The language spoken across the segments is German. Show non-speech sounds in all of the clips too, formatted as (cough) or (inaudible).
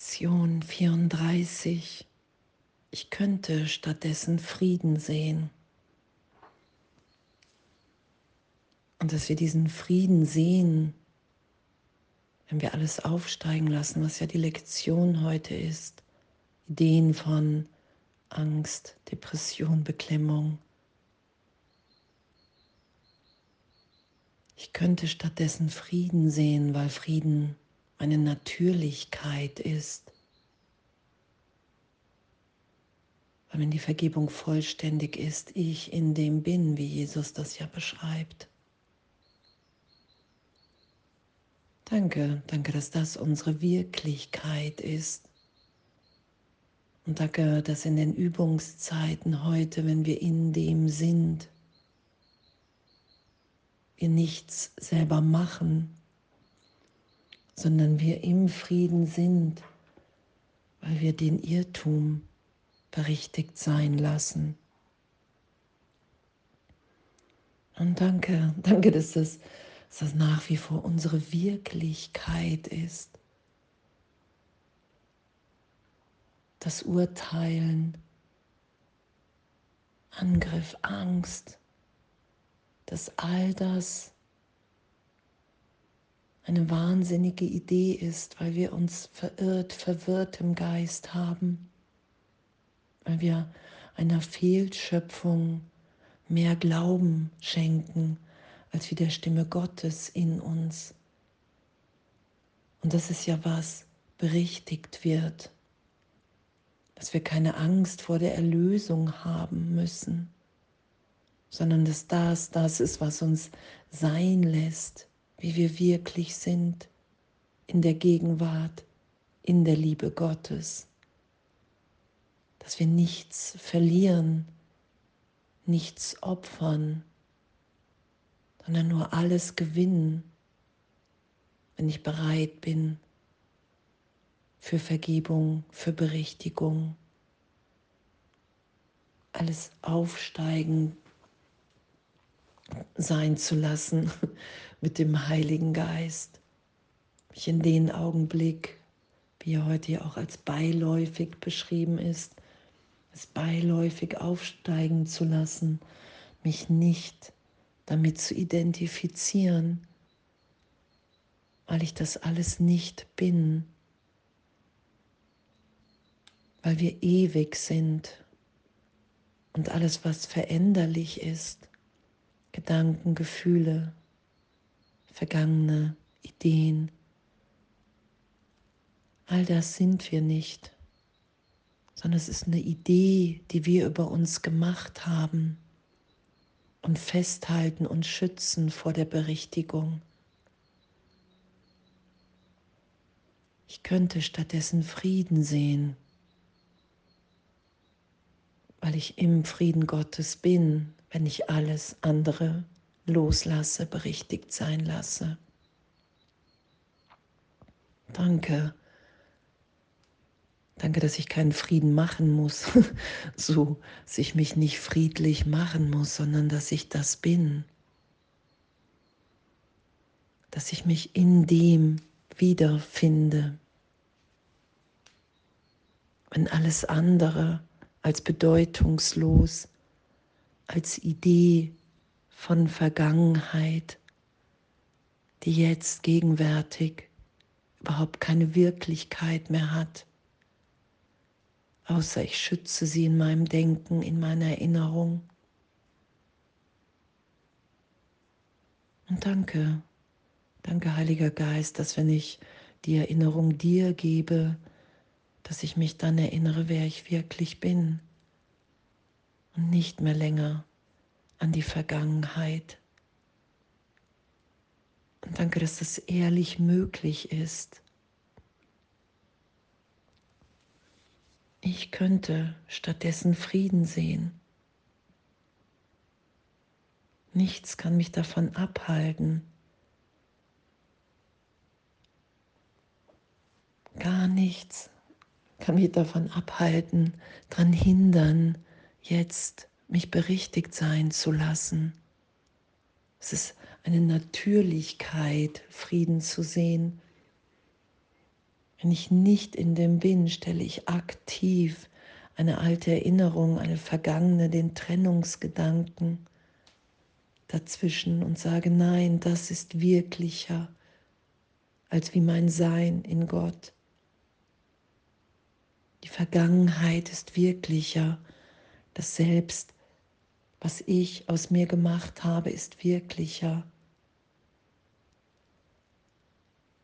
Lektion 34. Ich könnte stattdessen Frieden sehen. Und dass wir diesen Frieden sehen, wenn wir alles aufsteigen lassen, was ja die Lektion heute ist. Ideen von Angst, Depression, Beklemmung. Ich könnte stattdessen Frieden sehen, weil Frieden eine Natürlichkeit ist. Weil wenn die Vergebung vollständig ist, ich in dem bin, wie Jesus das ja beschreibt. Danke, danke, dass das unsere Wirklichkeit ist. Und danke, dass in den Übungszeiten heute, wenn wir in dem sind, wir nichts selber machen, sondern wir im Frieden sind, weil wir den Irrtum berichtigt sein lassen. Und danke, danke, dass das, dass das nach wie vor unsere Wirklichkeit ist. Das Urteilen, Angriff, Angst, dass all das eine wahnsinnige Idee ist, weil wir uns verirrt, verwirrt im Geist haben, weil wir einer Fehlschöpfung mehr Glauben schenken als wie der Stimme Gottes in uns. Und das ist ja was berichtigt wird, dass wir keine Angst vor der Erlösung haben müssen, sondern dass das das ist, was uns sein lässt, wie wir wirklich sind in der Gegenwart, in der Liebe Gottes. Dass wir nichts verlieren, nichts opfern, sondern nur alles gewinnen, wenn ich bereit bin für Vergebung, für Berichtigung, alles aufsteigen sein zu lassen (laughs) mit dem Heiligen Geist. Mich in den Augenblick, wie er heute ja auch als beiläufig beschrieben ist, es beiläufig aufsteigen zu lassen, mich nicht damit zu identifizieren, weil ich das alles nicht bin, weil wir ewig sind und alles, was veränderlich ist, Gedanken, Gefühle, vergangene Ideen. All das sind wir nicht, sondern es ist eine Idee, die wir über uns gemacht haben und festhalten und schützen vor der Berichtigung. Ich könnte stattdessen Frieden sehen, weil ich im Frieden Gottes bin, wenn ich alles andere loslasse, berichtigt sein lasse. Danke. Danke, dass ich keinen Frieden machen muss, (laughs) so dass ich mich nicht friedlich machen muss, sondern dass ich das bin. Dass ich mich in dem wiederfinde. Wenn alles andere als bedeutungslos, als Idee von Vergangenheit, die jetzt gegenwärtig überhaupt keine Wirklichkeit mehr hat, außer ich schütze sie in meinem Denken, in meiner Erinnerung. Und danke, danke Heiliger Geist, dass wenn ich die Erinnerung dir gebe, dass ich mich dann erinnere, wer ich wirklich bin und nicht mehr länger an die Vergangenheit. Und danke, dass das ehrlich möglich ist. Ich könnte stattdessen Frieden sehen. Nichts kann mich davon abhalten. Gar nichts kann mich davon abhalten, daran hindern, jetzt mich berichtigt sein zu lassen. Es ist eine Natürlichkeit, Frieden zu sehen. Wenn ich nicht in dem bin, stelle ich aktiv eine alte Erinnerung, eine vergangene, den Trennungsgedanken dazwischen und sage, nein, das ist wirklicher als wie mein Sein in Gott. Die Vergangenheit ist wirklicher. Das Selbst, was ich aus mir gemacht habe, ist wirklicher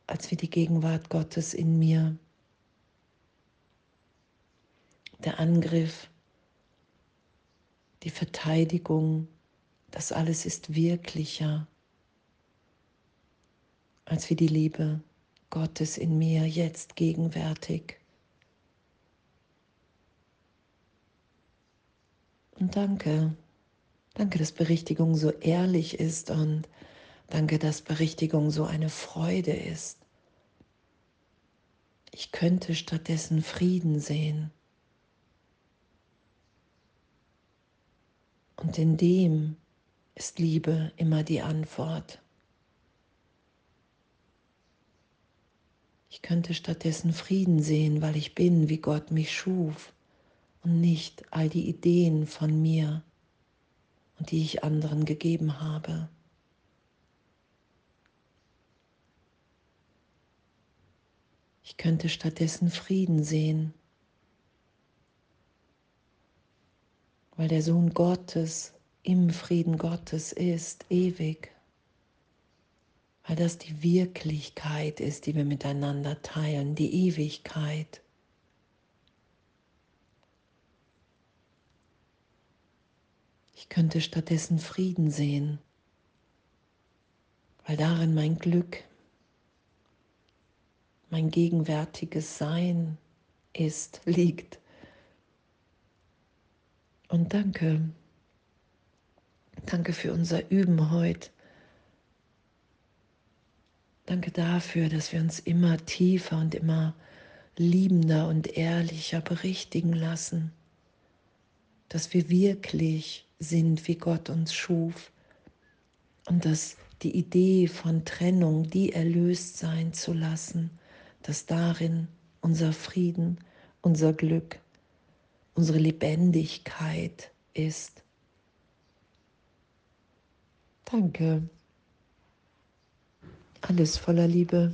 als wie die Gegenwart Gottes in mir. Der Angriff, die Verteidigung, das alles ist wirklicher als wie die Liebe Gottes in mir jetzt gegenwärtig. Und danke, danke, dass Berichtigung so ehrlich ist und danke, dass Berichtigung so eine Freude ist. Ich könnte stattdessen Frieden sehen. Und in dem ist Liebe immer die Antwort. Ich könnte stattdessen Frieden sehen, weil ich bin, wie Gott mich schuf und nicht all die Ideen von mir und die ich anderen gegeben habe. Ich könnte stattdessen Frieden sehen, weil der Sohn Gottes im Frieden Gottes ist, ewig, weil das die Wirklichkeit ist, die wir miteinander teilen, die Ewigkeit. Ich könnte stattdessen Frieden sehen, weil darin mein Glück, mein gegenwärtiges Sein ist, liegt. Und danke, danke für unser Üben heute. Danke dafür, dass wir uns immer tiefer und immer liebender und ehrlicher berichtigen lassen, dass wir wirklich sind, wie Gott uns schuf und dass die Idee von Trennung, die erlöst sein zu lassen, dass darin unser Frieden, unser Glück, unsere Lebendigkeit ist. Danke. Alles voller Liebe.